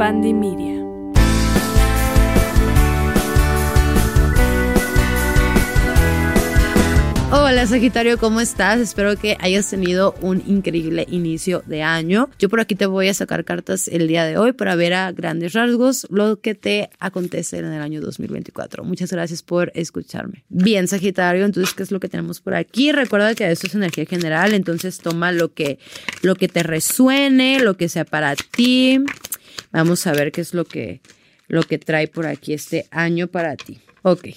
Pandemia. Hola Sagitario, ¿cómo estás? Espero que hayas tenido un increíble inicio de año. Yo por aquí te voy a sacar cartas el día de hoy para ver a grandes rasgos lo que te acontece en el año 2024. Muchas gracias por escucharme. Bien, Sagitario, entonces, ¿qué es lo que tenemos por aquí? Recuerda que esto es energía general, entonces toma lo que, lo que te resuene, lo que sea para ti. Vamos a ver qué es lo que, lo que trae por aquí este año para ti. Ok,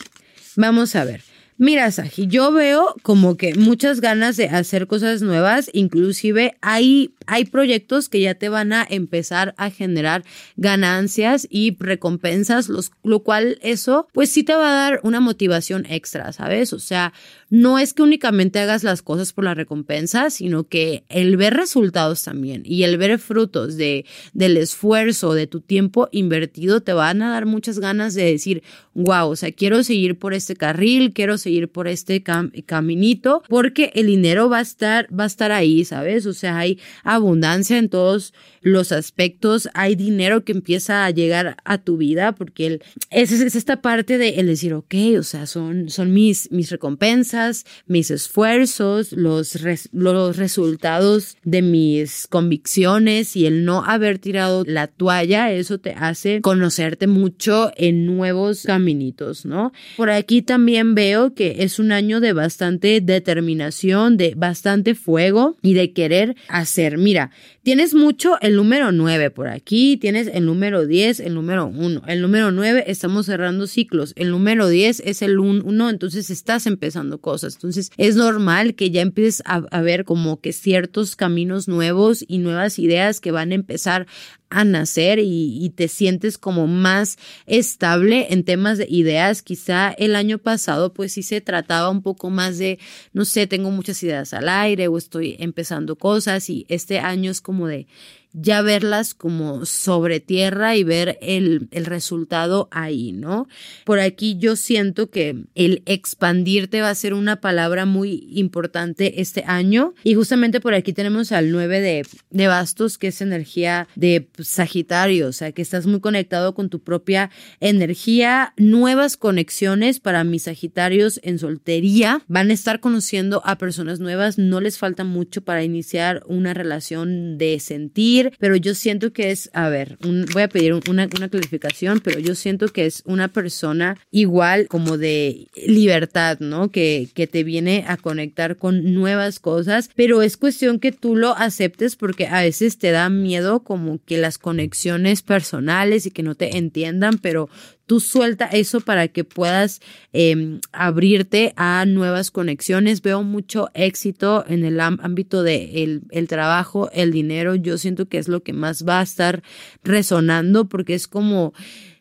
vamos a ver. Mira, Saji, yo veo como que muchas ganas de hacer cosas nuevas, inclusive hay, hay proyectos que ya te van a empezar a generar ganancias y recompensas, lo cual eso pues sí te va a dar una motivación extra, ¿sabes? O sea, no es que únicamente hagas las cosas por la recompensa, sino que el ver resultados también y el ver frutos de, del esfuerzo, de tu tiempo invertido, te van a dar muchas ganas de decir, wow, o sea, quiero seguir por este carril, quiero seguir por este caminito, porque el dinero va a estar, va a estar ahí, ¿sabes? O sea, hay abundancia en todos los aspectos, hay dinero que empieza a llegar a tu vida, porque el, es, es esta parte de el decir, ok, o sea, son, son mis, mis recompensas, mis esfuerzos, los, los resultados de mis convicciones y el no haber tirado la toalla, eso te hace conocerte mucho en nuevos caminitos, ¿no? Por aquí también veo que es un año de bastante determinación, de bastante fuego y de querer hacer. Mira, tienes mucho el número 9 por aquí, tienes el número 10, el número 1. El número 9 estamos cerrando ciclos, el número 10 es el 1, entonces estás empezando cosas. Entonces es normal que ya empieces a, a ver como que ciertos caminos nuevos y nuevas ideas que van a empezar a nacer y, te sientes como más estable en temas de ideas. Quizá el año pasado pues sí se trataba un poco más de, no sé, tengo muchas ideas al aire o estoy empezando cosas y este año es como de ya verlas como sobre tierra y ver el, el, resultado ahí, ¿no? Por aquí yo siento que el expandirte va a ser una palabra muy importante este año. Y justamente por aquí tenemos al 9 de, de bastos que es energía de Sagitario, o sea que estás muy conectado con tu propia energía, nuevas conexiones para mis Sagitarios en soltería, van a estar conociendo a personas nuevas, no les falta mucho para iniciar una relación de sentir, pero yo siento que es, a ver, voy a pedir una, una clarificación, pero yo siento que es una persona igual como de libertad, ¿no? Que, que te viene a conectar con nuevas cosas, pero es cuestión que tú lo aceptes porque a veces te da miedo como que las conexiones personales y que no te entiendan, pero tú suelta eso para que puedas em, abrirte a nuevas conexiones. Veo mucho éxito en el ámbito de el trabajo, el dinero. Yo siento que es lo que más va a estar resonando porque es como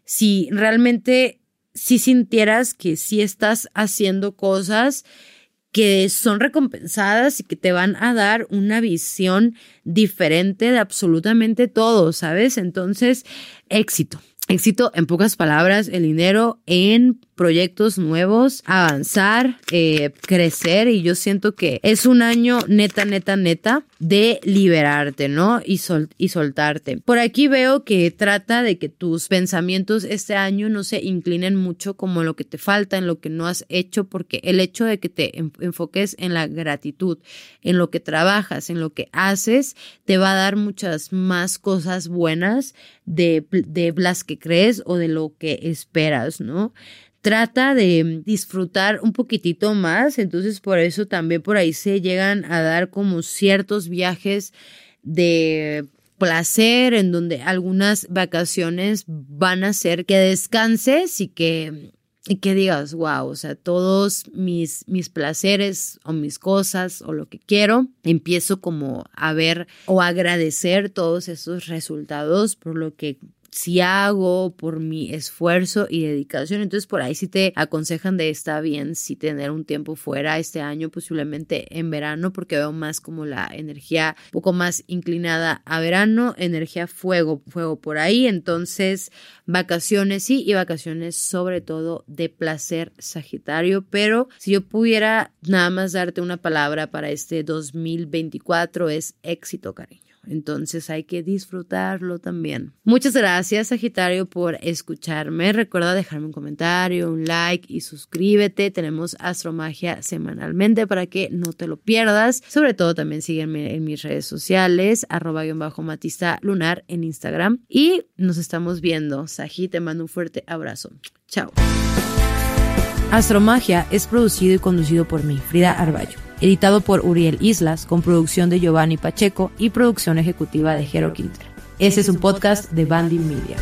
si realmente si sintieras que si estás haciendo cosas que son recompensadas y que te van a dar una visión diferente de absolutamente todo, ¿sabes? Entonces, éxito. Éxito, en pocas palabras, el dinero en proyectos nuevos, avanzar, eh, crecer y yo siento que es un año neta, neta, neta de liberarte, ¿no? Y, sol y soltarte. Por aquí veo que trata de que tus pensamientos este año no se inclinen mucho como lo que te falta, en lo que no has hecho, porque el hecho de que te enfoques en la gratitud, en lo que trabajas, en lo que haces, te va a dar muchas más cosas buenas de, de las que crees o de lo que esperas, ¿no? Trata de disfrutar un poquitito más, entonces por eso también por ahí se llegan a dar como ciertos viajes de placer en donde algunas vacaciones van a ser que descanses y que y que digas, wow, o sea, todos mis, mis placeres o mis cosas o lo que quiero, empiezo como a ver o agradecer todos esos resultados por lo que si hago, por mi esfuerzo y dedicación. Entonces, por ahí sí te aconsejan de está bien si tener un tiempo fuera este año, posiblemente en verano, porque veo más como la energía un poco más inclinada a verano, energía fuego, fuego por ahí. Entonces, vacaciones sí y vacaciones sobre todo de placer Sagitario. Pero si yo pudiera nada más darte una palabra para este 2024 es éxito, cariño. Entonces hay que disfrutarlo también. Muchas gracias, Sagitario, por escucharme. Recuerda dejarme un comentario, un like y suscríbete. Tenemos Astromagia semanalmente para que no te lo pierdas. Sobre todo también sígueme en mis redes sociales, arroba bajo matista lunar en Instagram. Y nos estamos viendo. Saji, te mando un fuerte abrazo. Chao. Astromagia es producido y conducido por mí, Frida Arballo editado por Uriel Islas, con producción de Giovanni Pacheco y producción ejecutiva de Jero Quinter. Ese es un podcast de Bandy Media.